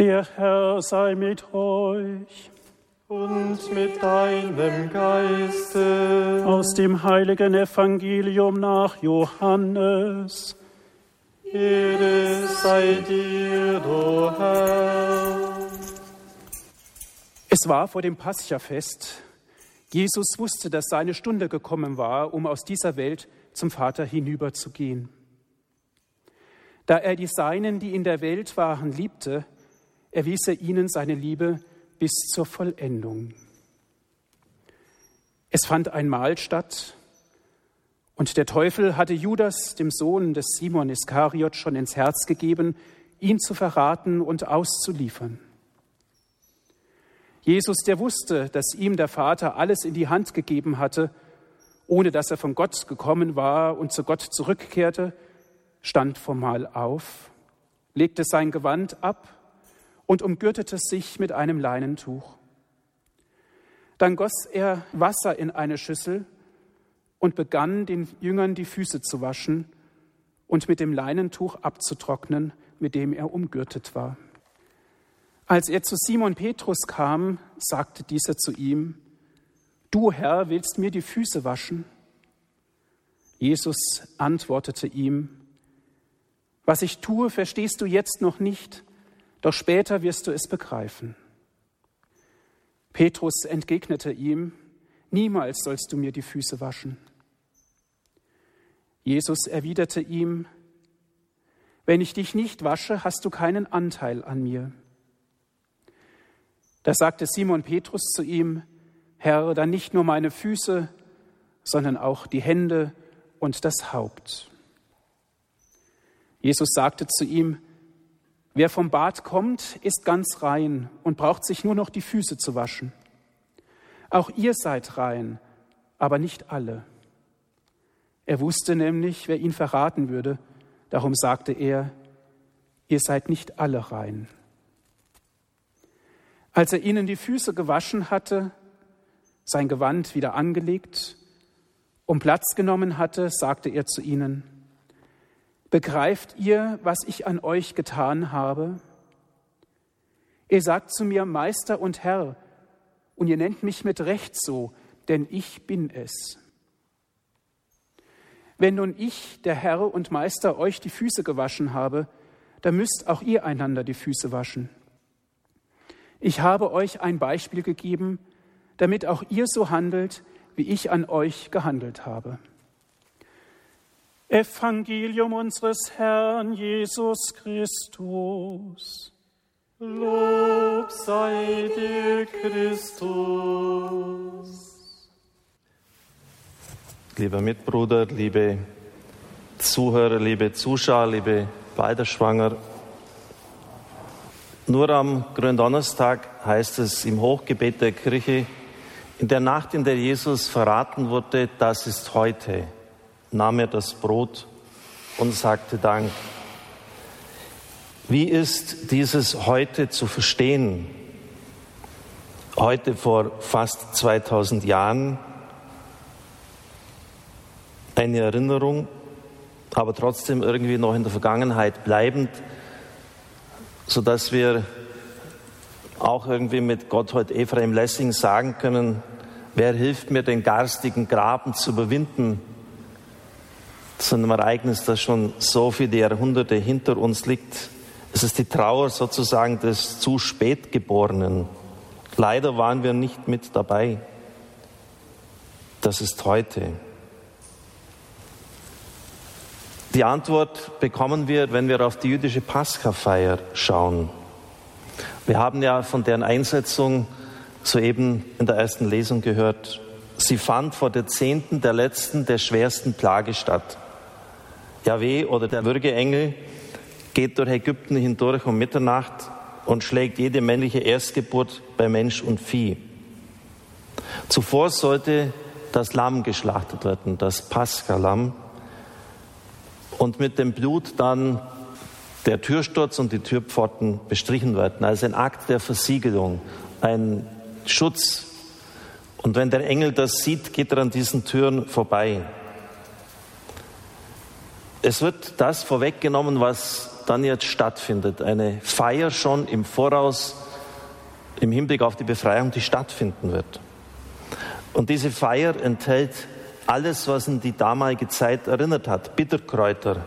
Der Herr sei mit euch. Und mit deinem Geiste. Aus dem heiligen Evangelium nach Johannes. Ehre sei dir, o Herr. Es war vor dem Paschafest. Jesus wusste, dass seine Stunde gekommen war, um aus dieser Welt zum Vater hinüberzugehen. Da er die Seinen, die in der Welt waren, liebte, erwies er ihnen seine Liebe bis zur Vollendung. Es fand ein Mahl statt, und der Teufel hatte Judas, dem Sohn des Simon Iskariot, schon ins Herz gegeben, ihn zu verraten und auszuliefern. Jesus, der wusste, dass ihm der Vater alles in die Hand gegeben hatte, ohne dass er von Gott gekommen war und zu Gott zurückkehrte, stand vom Mahl auf, legte sein Gewand ab und umgürtete sich mit einem Leinentuch. Dann goss er Wasser in eine Schüssel und begann den Jüngern die Füße zu waschen und mit dem Leinentuch abzutrocknen, mit dem er umgürtet war. Als er zu Simon Petrus kam, sagte dieser zu ihm, Du Herr, willst mir die Füße waschen? Jesus antwortete ihm, Was ich tue, verstehst du jetzt noch nicht, doch später wirst du es begreifen. Petrus entgegnete ihm, Niemals sollst du mir die Füße waschen. Jesus erwiderte ihm, Wenn ich dich nicht wasche, hast du keinen Anteil an mir. Da sagte Simon Petrus zu ihm, Herr, dann nicht nur meine Füße, sondern auch die Hände und das Haupt. Jesus sagte zu ihm, Wer vom Bad kommt, ist ganz rein und braucht sich nur noch die Füße zu waschen. Auch ihr seid rein, aber nicht alle. Er wusste nämlich, wer ihn verraten würde. Darum sagte er, ihr seid nicht alle rein. Als er ihnen die Füße gewaschen hatte, sein Gewand wieder angelegt und Platz genommen hatte, sagte er zu ihnen, Begreift ihr, was ich an euch getan habe? Ihr sagt zu mir Meister und Herr, und ihr nennt mich mit Recht so, denn ich bin es. Wenn nun ich, der Herr und Meister, euch die Füße gewaschen habe, dann müsst auch ihr einander die Füße waschen. Ich habe euch ein Beispiel gegeben, damit auch ihr so handelt, wie ich an euch gehandelt habe. Evangelium unseres Herrn Jesus Christus. Lob sei dir, Christus lieber Mitbruder, liebe Zuhörer, liebe Zuschauer, liebe Beiderschwanger. Nur am Gründonnerstag heißt es im Hochgebet der Kirche, in der Nacht, in der Jesus verraten wurde, das ist heute, nahm er das Brot und sagte Dank. Wie ist dieses heute zu verstehen? Heute vor fast 2000 Jahren eine Erinnerung, aber trotzdem irgendwie noch in der Vergangenheit bleibend, sodass wir auch irgendwie mit Gotthard Ephraim Lessing sagen können, wer hilft mir, den garstigen Graben zu überwinden? Zu einem Ereignis, das schon so viele Jahrhunderte hinter uns liegt. Es ist die Trauer sozusagen des zu spät Geborenen. Leider waren wir nicht mit dabei. Das ist heute. Die Antwort bekommen wir, wenn wir auf die jüdische Paschafeier schauen. Wir haben ja von deren Einsetzung soeben in der ersten Lesung gehört. Sie fand vor der zehnten, der letzten, der schwersten Plage statt. Yahweh oder der Würgeengel geht durch Ägypten hindurch um Mitternacht und schlägt jede männliche Erstgeburt bei Mensch und Vieh. Zuvor sollte das Lamm geschlachtet werden, das Paschalamm und mit dem Blut dann der Türsturz und die Türpforten bestrichen werden, als ein Akt der Versiegelung, ein Schutz. Und wenn der Engel das sieht, geht er an diesen Türen vorbei. Es wird das vorweggenommen, was dann jetzt stattfindet. Eine Feier schon im Voraus im Hinblick auf die Befreiung, die stattfinden wird. Und diese Feier enthält alles, was in die damalige Zeit erinnert hat. Bitterkräuter,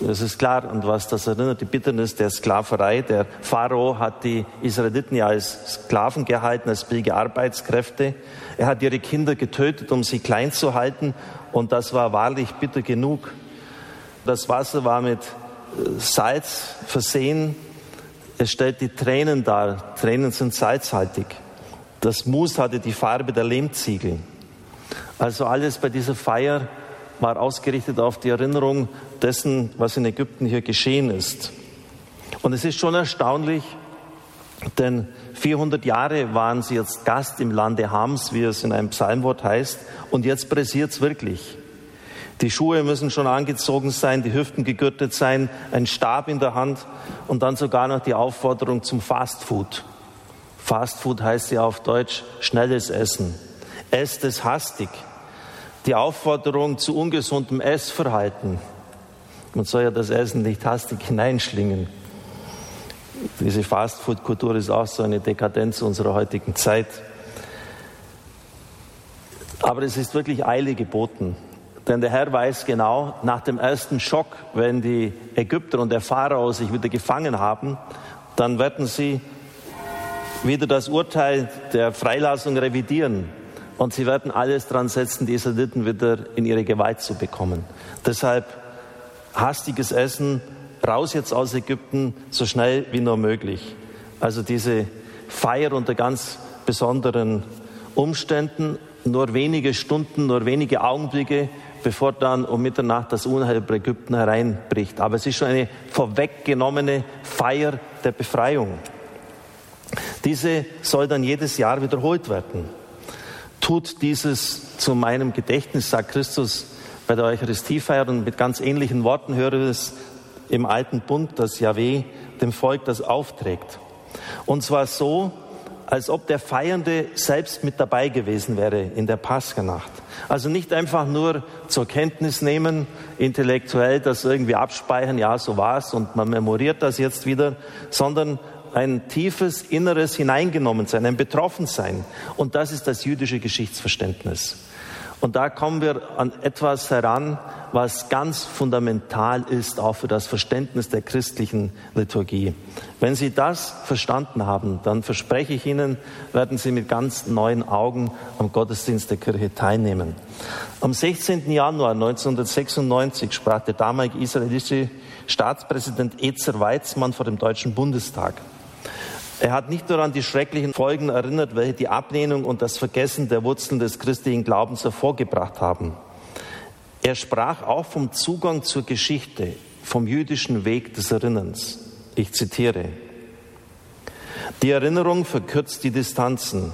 das ist klar. Und was das erinnert, die Bitternis der Sklaverei. Der Pharao hat die Israeliten ja als Sklaven gehalten, als billige Arbeitskräfte. Er hat ihre Kinder getötet, um sie klein zu halten. Und das war wahrlich bitter genug. Das Wasser war mit äh, Salz versehen. Es stellt die Tränen dar. Tränen sind salzhaltig. Das Mus hatte die Farbe der Lehmziegel. Also alles bei dieser Feier war ausgerichtet auf die Erinnerung dessen, was in Ägypten hier geschehen ist. Und es ist schon erstaunlich, denn 400 Jahre waren sie jetzt Gast im Lande Hams, wie es in einem Psalmwort heißt, und jetzt pressiert es wirklich. Die Schuhe müssen schon angezogen sein, die Hüften gegürtet sein, ein Stab in der Hand und dann sogar noch die Aufforderung zum Fastfood. Fastfood heißt ja auf Deutsch schnelles Essen. Esst es hastig die Aufforderung zu ungesundem Essverhalten. Man soll ja das Essen nicht hastig hineinschlingen. Diese Fastfood-Kultur ist auch so eine Dekadenz unserer heutigen Zeit. Aber es ist wirklich Eile geboten. Denn der Herr weiß genau, nach dem ersten Schock, wenn die Ägypter und der Pharao sich wieder gefangen haben, dann werden sie wieder das Urteil der Freilassung revidieren. Und sie werden alles dran setzen, die Israeliten wieder in ihre Gewalt zu bekommen. Deshalb hastiges Essen, raus jetzt aus Ägypten, so schnell wie nur möglich. Also diese Feier unter ganz besonderen Umständen, nur wenige Stunden, nur wenige Augenblicke, bevor dann um Mitternacht das Unheil über Ägypten hereinbricht. Aber es ist schon eine vorweggenommene Feier der Befreiung. Diese soll dann jedes Jahr wiederholt werden tut dieses zu meinem Gedächtnis, sagt Christus bei der Eucharistiefeier und mit ganz ähnlichen Worten höre ich es im alten Bund, dass Yahweh dem Volk das aufträgt. Und zwar so, als ob der Feiernde selbst mit dabei gewesen wäre in der Paschanacht. Also nicht einfach nur zur Kenntnis nehmen, intellektuell das irgendwie abspeichern, ja, so war's und man memoriert das jetzt wieder, sondern ein tiefes inneres Hineingenommensein, ein Betroffensein. Und das ist das jüdische Geschichtsverständnis. Und da kommen wir an etwas heran, was ganz fundamental ist, auch für das Verständnis der christlichen Liturgie. Wenn Sie das verstanden haben, dann verspreche ich Ihnen, werden Sie mit ganz neuen Augen am Gottesdienst der Kirche teilnehmen. Am 16. Januar 1996 sprach der damalige israelische Staatspräsident Ezer Weizmann vor dem Deutschen Bundestag. Er hat nicht nur an die schrecklichen Folgen erinnert, welche die Ablehnung und das Vergessen der Wurzeln des christlichen Glaubens hervorgebracht haben. Er sprach auch vom Zugang zur Geschichte, vom jüdischen Weg des Erinnerns. Ich zitiere. Die Erinnerung verkürzt die Distanzen.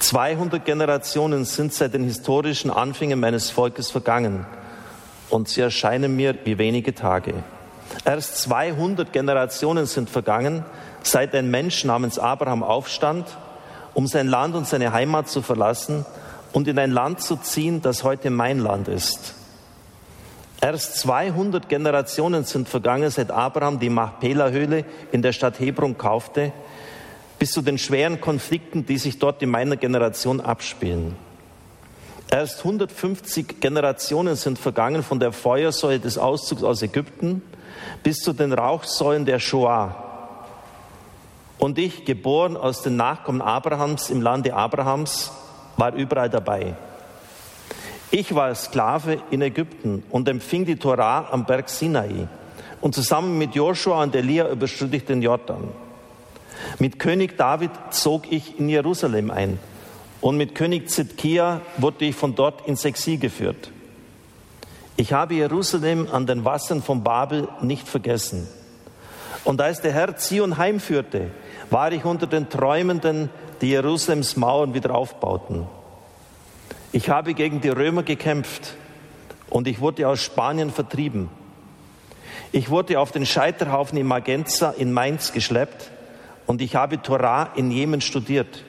200 Generationen sind seit den historischen Anfängen meines Volkes vergangen und sie erscheinen mir wie wenige Tage. Erst 200 Generationen sind vergangen, seit ein Mensch namens Abraham aufstand, um sein Land und seine Heimat zu verlassen und in ein Land zu ziehen, das heute mein Land ist. Erst 200 Generationen sind vergangen, seit Abraham die Machpela-Höhle in der Stadt Hebron kaufte, bis zu den schweren Konflikten, die sich dort in meiner Generation abspielen. Erst 150 Generationen sind vergangen von der Feuersäule des Auszugs aus Ägypten bis zu den Rauchsäulen der Shoah, und ich, geboren aus den Nachkommen Abrahams im Lande Abrahams, war überall dabei. Ich war Sklave in Ägypten und empfing die Torah am Berg Sinai. Und zusammen mit Joshua und Elia überschritt ich den Jordan. Mit König David zog ich in Jerusalem ein. Und mit König Zidkia wurde ich von dort ins Exil geführt. Ich habe Jerusalem an den Wassern von Babel nicht vergessen. Und als der Herr Zion heimführte, war ich unter den Träumenden, die Jerusalems Mauern wieder aufbauten. Ich habe gegen die Römer gekämpft und ich wurde aus Spanien vertrieben. Ich wurde auf den Scheiterhaufen in Magenza in Mainz geschleppt und ich habe Torah in Jemen studiert.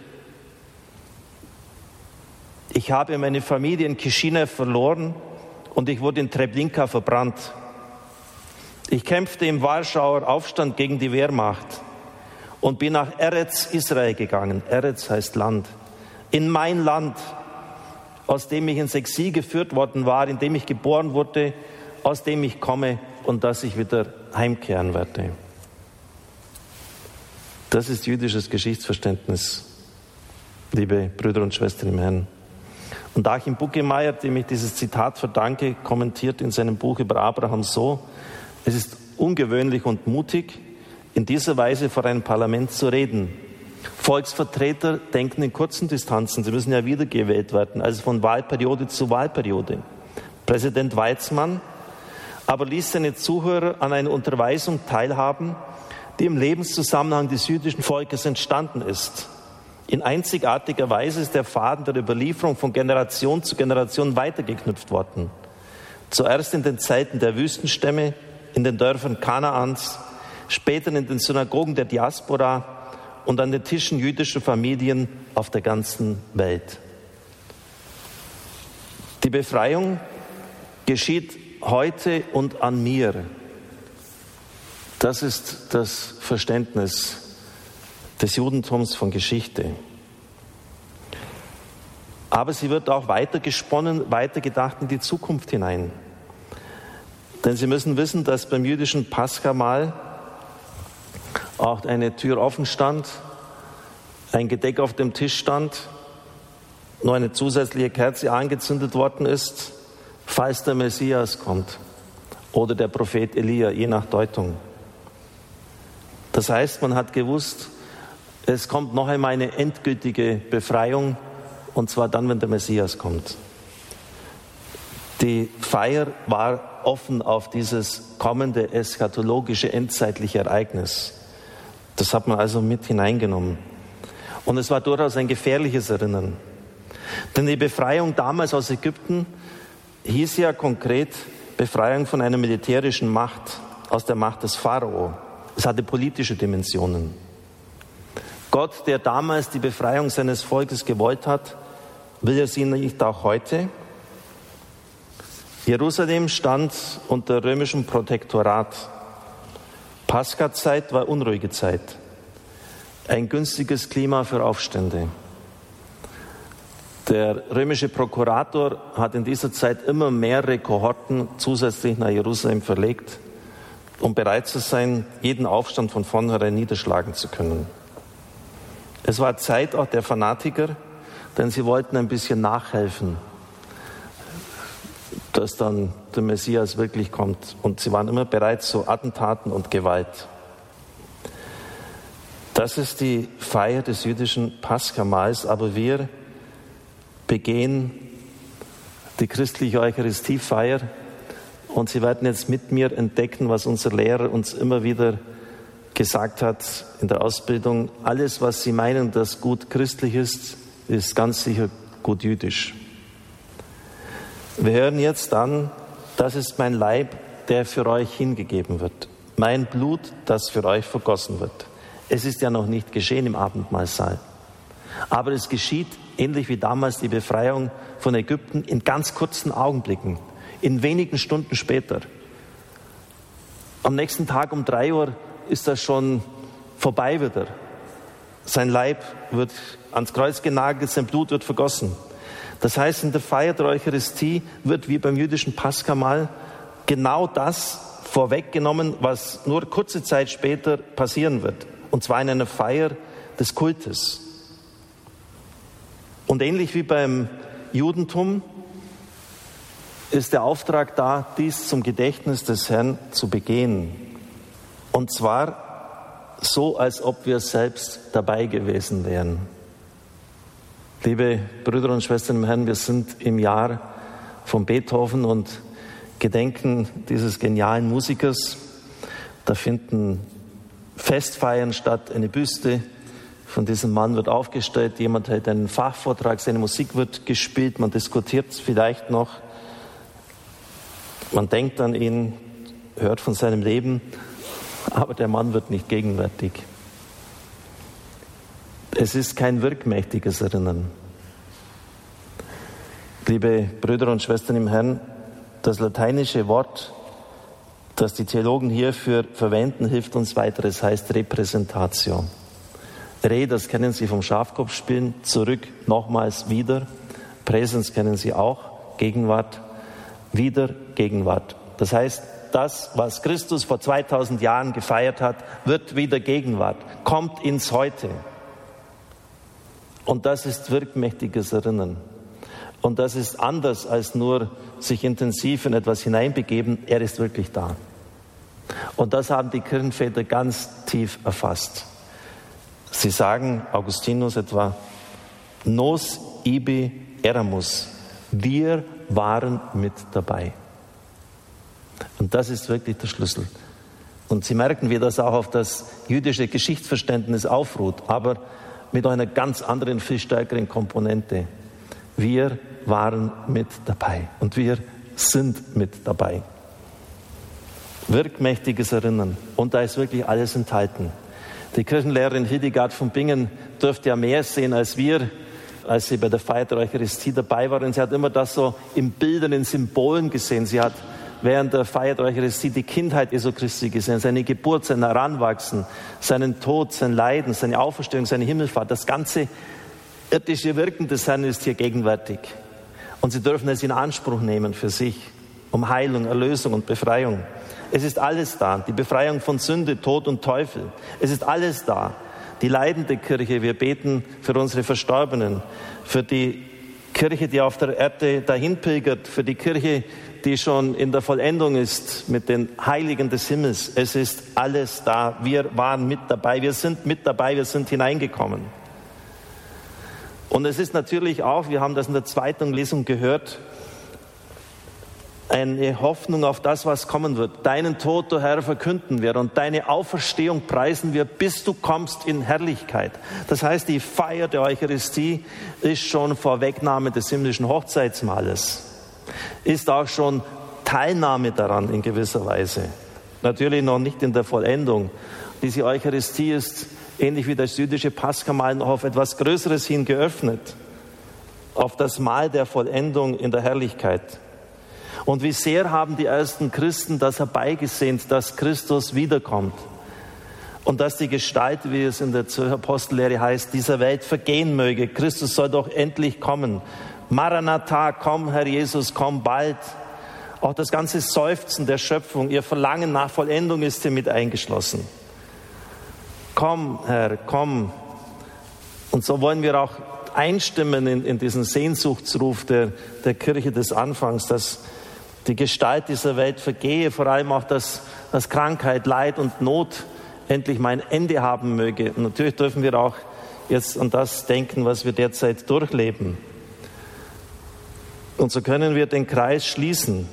Ich habe meine Familie in Kishinev verloren und ich wurde in Treblinka verbrannt. Ich kämpfte im Warschauer Aufstand gegen die Wehrmacht und bin nach Eretz Israel gegangen. Eretz heißt Land. In mein Land, aus dem ich ins Exil geführt worden war, in dem ich geboren wurde, aus dem ich komme und dass ich wieder heimkehren werde. Das ist jüdisches Geschichtsverständnis, liebe Brüder und Schwestern im Herrn. Und Achim Buckemeyer, dem ich dieses Zitat verdanke, kommentiert in seinem Buch über Abraham so, es ist ungewöhnlich und mutig, in dieser Weise vor einem Parlament zu reden. Volksvertreter denken in kurzen Distanzen, sie müssen ja wiedergewählt werden, also von Wahlperiode zu Wahlperiode. Präsident Weizmann aber ließ seine Zuhörer an einer Unterweisung teilhaben, die im Lebenszusammenhang des jüdischen Volkes entstanden ist. In einzigartiger Weise ist der Faden der Überlieferung von Generation zu Generation weitergeknüpft worden. Zuerst in den Zeiten der Wüstenstämme, in den Dörfern Kanaans, später in den Synagogen der Diaspora und an den Tischen jüdischer Familien auf der ganzen Welt. Die Befreiung geschieht heute und an mir. Das ist das Verständnis des Judentums von Geschichte. Aber sie wird auch weitergesponnen, weitergedacht in die Zukunft hinein. Denn Sie müssen wissen, dass beim jüdischen Paschamal auch eine Tür offen stand, ein Gedeck auf dem Tisch stand, nur eine zusätzliche Kerze angezündet worden ist, falls der Messias kommt oder der Prophet Elia, je nach Deutung. Das heißt, man hat gewusst, es kommt noch einmal eine endgültige Befreiung, und zwar dann, wenn der Messias kommt. Die Feier war offen auf dieses kommende eschatologische endzeitliche Ereignis. Das hat man also mit hineingenommen. Und es war durchaus ein gefährliches Erinnern. Denn die Befreiung damals aus Ägypten hieß ja konkret Befreiung von einer militärischen Macht, aus der Macht des Pharao. Es hatte politische Dimensionen. Gott, der damals die Befreiung seines Volkes gewollt hat, will er sie nicht auch heute? Jerusalem stand unter römischem Protektorat. Pascha-Zeit war unruhige Zeit. Ein günstiges Klima für Aufstände. Der römische Prokurator hat in dieser Zeit immer mehrere Kohorten zusätzlich nach Jerusalem verlegt, um bereit zu sein, jeden Aufstand von vornherein niederschlagen zu können. Es war Zeit auch der Fanatiker, denn sie wollten ein bisschen nachhelfen, dass dann der Messias wirklich kommt. Und sie waren immer bereit zu Attentaten und Gewalt. Das ist die Feier des jüdischen Paschamalls, aber wir begehen die christliche Eucharistiefeier und Sie werden jetzt mit mir entdecken, was unser Lehrer uns immer wieder gesagt hat in der Ausbildung. Alles, was Sie meinen, das gut christlich ist, ist ganz sicher gut jüdisch. Wir hören jetzt an, das ist mein Leib, der für euch hingegeben wird. Mein Blut, das für euch vergossen wird. Es ist ja noch nicht geschehen im Abendmahlsaal. Aber es geschieht ähnlich wie damals die Befreiung von Ägypten, in ganz kurzen Augenblicken, in wenigen Stunden später. Am nächsten Tag um drei Uhr ist das schon vorbei wieder. Sein Leib wird ans Kreuz genagelt, sein Blut wird vergossen. Das heißt, in der Feier der Eucharistie wird wie beim jüdischen Paskamal genau das vorweggenommen, was nur kurze Zeit später passieren wird. Und zwar in einer Feier des Kultes. Und ähnlich wie beim Judentum ist der Auftrag da, dies zum Gedächtnis des Herrn zu begehen. Und zwar so, als ob wir selbst dabei gewesen wären. Liebe Brüder und Schwestern im Herrn, wir sind im Jahr von Beethoven und gedenken dieses genialen Musikers. Da finden Festfeiern statt, eine Büste von diesem Mann wird aufgestellt, jemand hält einen Fachvortrag, seine Musik wird gespielt, man diskutiert vielleicht noch, man denkt an ihn, hört von seinem Leben, aber der Mann wird nicht gegenwärtig. Es ist kein wirkmächtiges Erinnern. Liebe Brüder und Schwestern im Herrn, das lateinische Wort Das die Theologen hierfür verwenden, hilft uns weiter. Es heißt Repräsentation. Re, das kennen Sie vom Schafkopfspielen, zurück, nochmals, wieder. Präsens kennen Sie auch, Gegenwart, wieder, Gegenwart. Das heißt, das, was Christus vor 2000 Jahren gefeiert hat, wird wieder Gegenwart, kommt ins Heute. Und das ist wirkmächtiges Erinnern. Und das ist anders als nur sich intensiv in etwas hineinbegeben. Er ist wirklich da. Und das haben die Kirchenväter ganz tief erfasst. Sie sagen, Augustinus etwa, nos ibi eramus. Wir waren mit dabei. Und das ist wirklich der Schlüssel. Und Sie merken, wie das auch auf das jüdische Geschichtsverständnis aufruht, aber mit einer ganz anderen, viel stärkeren Komponente. Wir waren mit dabei und wir sind mit dabei. Wirkmächtiges Erinnern. Und da ist wirklich alles enthalten. Die Kirchenlehrerin Hildegard von Bingen dürfte ja mehr sehen als wir, als sie bei der Feier der Eucharistie dabei war. Und sie hat immer das so in Bildern, in Symbolen gesehen. Sie hat während der Feier der Eucharistie die Kindheit Jesu Christi gesehen, seine Geburt, sein Heranwachsen, seinen Tod, sein Leiden, seine Auferstehung, seine Himmelfahrt. Das ganze irdische Wirken des Herrn ist hier gegenwärtig. Und sie dürfen es in Anspruch nehmen für sich, um Heilung, Erlösung und Befreiung. Es ist alles da. Die Befreiung von Sünde, Tod und Teufel. Es ist alles da. Die leidende Kirche. Wir beten für unsere Verstorbenen, für die Kirche, die auf der Erde dahin pilgert, für die Kirche, die schon in der Vollendung ist mit den Heiligen des Himmels. Es ist alles da. Wir waren mit dabei. Wir sind mit dabei. Wir sind hineingekommen. Und es ist natürlich auch, wir haben das in der zweiten Lesung gehört, eine Hoffnung auf das, was kommen wird. Deinen Tod, du Herr, verkünden wir und deine Auferstehung preisen wir, bis du kommst in Herrlichkeit. Das heißt, die Feier der Eucharistie ist schon Vorwegnahme des himmlischen Hochzeitsmahles, ist auch schon Teilnahme daran in gewisser Weise. Natürlich noch nicht in der Vollendung. Diese Eucharistie ist ähnlich wie das jüdische Paschamahl noch auf etwas Größeres hin geöffnet, auf das Mahl der Vollendung in der Herrlichkeit. Und wie sehr haben die ersten Christen das herbeigesehnt, dass Christus wiederkommt und dass die Gestalt, wie es in der Apostellehre heißt, dieser Welt vergehen möge. Christus soll doch endlich kommen. Maranatha, komm, Herr Jesus, komm bald. Auch das ganze Seufzen der Schöpfung, ihr Verlangen nach Vollendung ist hier mit eingeschlossen. Komm, Herr, komm. Und so wollen wir auch einstimmen in, in diesen Sehnsuchtsruf der, der Kirche des Anfangs, dass die Gestalt dieser Welt vergehe, vor allem auch, dass, dass Krankheit, Leid und Not endlich mein Ende haben möge. Und natürlich dürfen wir auch jetzt an das denken, was wir derzeit durchleben. Und so können wir den Kreis schließen.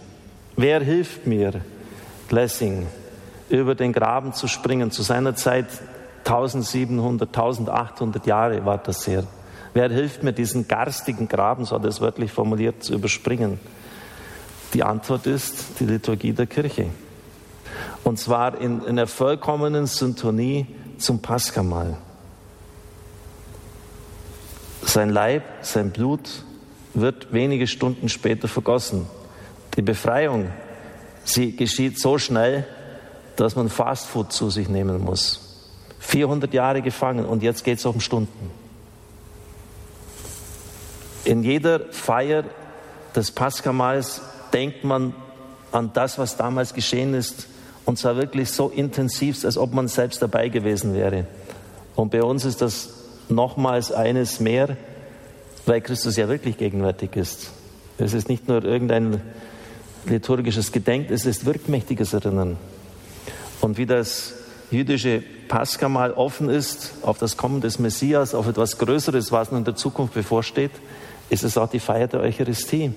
Wer hilft mir, Lessing, über den Graben zu springen? Zu seiner Zeit 1700, 1800 Jahre war das sehr. Wer hilft mir, diesen garstigen Graben, so hat er es wörtlich formuliert, zu überspringen? Die Antwort ist die Liturgie der Kirche. Und zwar in, in einer vollkommenen Syntonie zum Paschamahl. Sein Leib, sein Blut wird wenige Stunden später vergossen. Die Befreiung, sie geschieht so schnell, dass man Fastfood zu sich nehmen muss. 400 Jahre gefangen und jetzt geht es um Stunden. In jeder Feier des Paskamals denkt man an das, was damals geschehen ist, und zwar wirklich so intensiv, als ob man selbst dabei gewesen wäre. Und bei uns ist das nochmals eines mehr, weil Christus ja wirklich gegenwärtig ist. Es ist nicht nur irgendein liturgisches Gedenken, es ist wirkmächtiges Erinnern. Und wie das jüdische Pascha mal offen ist auf das Kommen des Messias, auf etwas Größeres, was noch in der Zukunft bevorsteht, ist es auch die Feier der Eucharistie.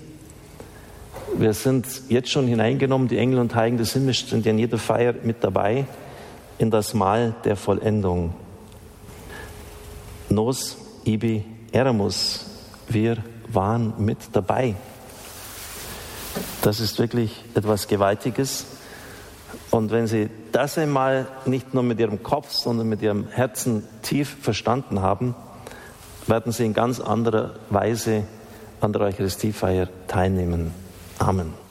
Wir sind jetzt schon hineingenommen, die Engel und Heiligen des Himmels sind ja in jeder Feier mit dabei, in das Mahl der Vollendung. Nos ibi eramus, wir waren mit dabei. Das ist wirklich etwas Gewaltiges. Und wenn Sie das einmal nicht nur mit Ihrem Kopf, sondern mit Ihrem Herzen tief verstanden haben, werden Sie in ganz anderer Weise an der Eucharistiefeier teilnehmen. Amen.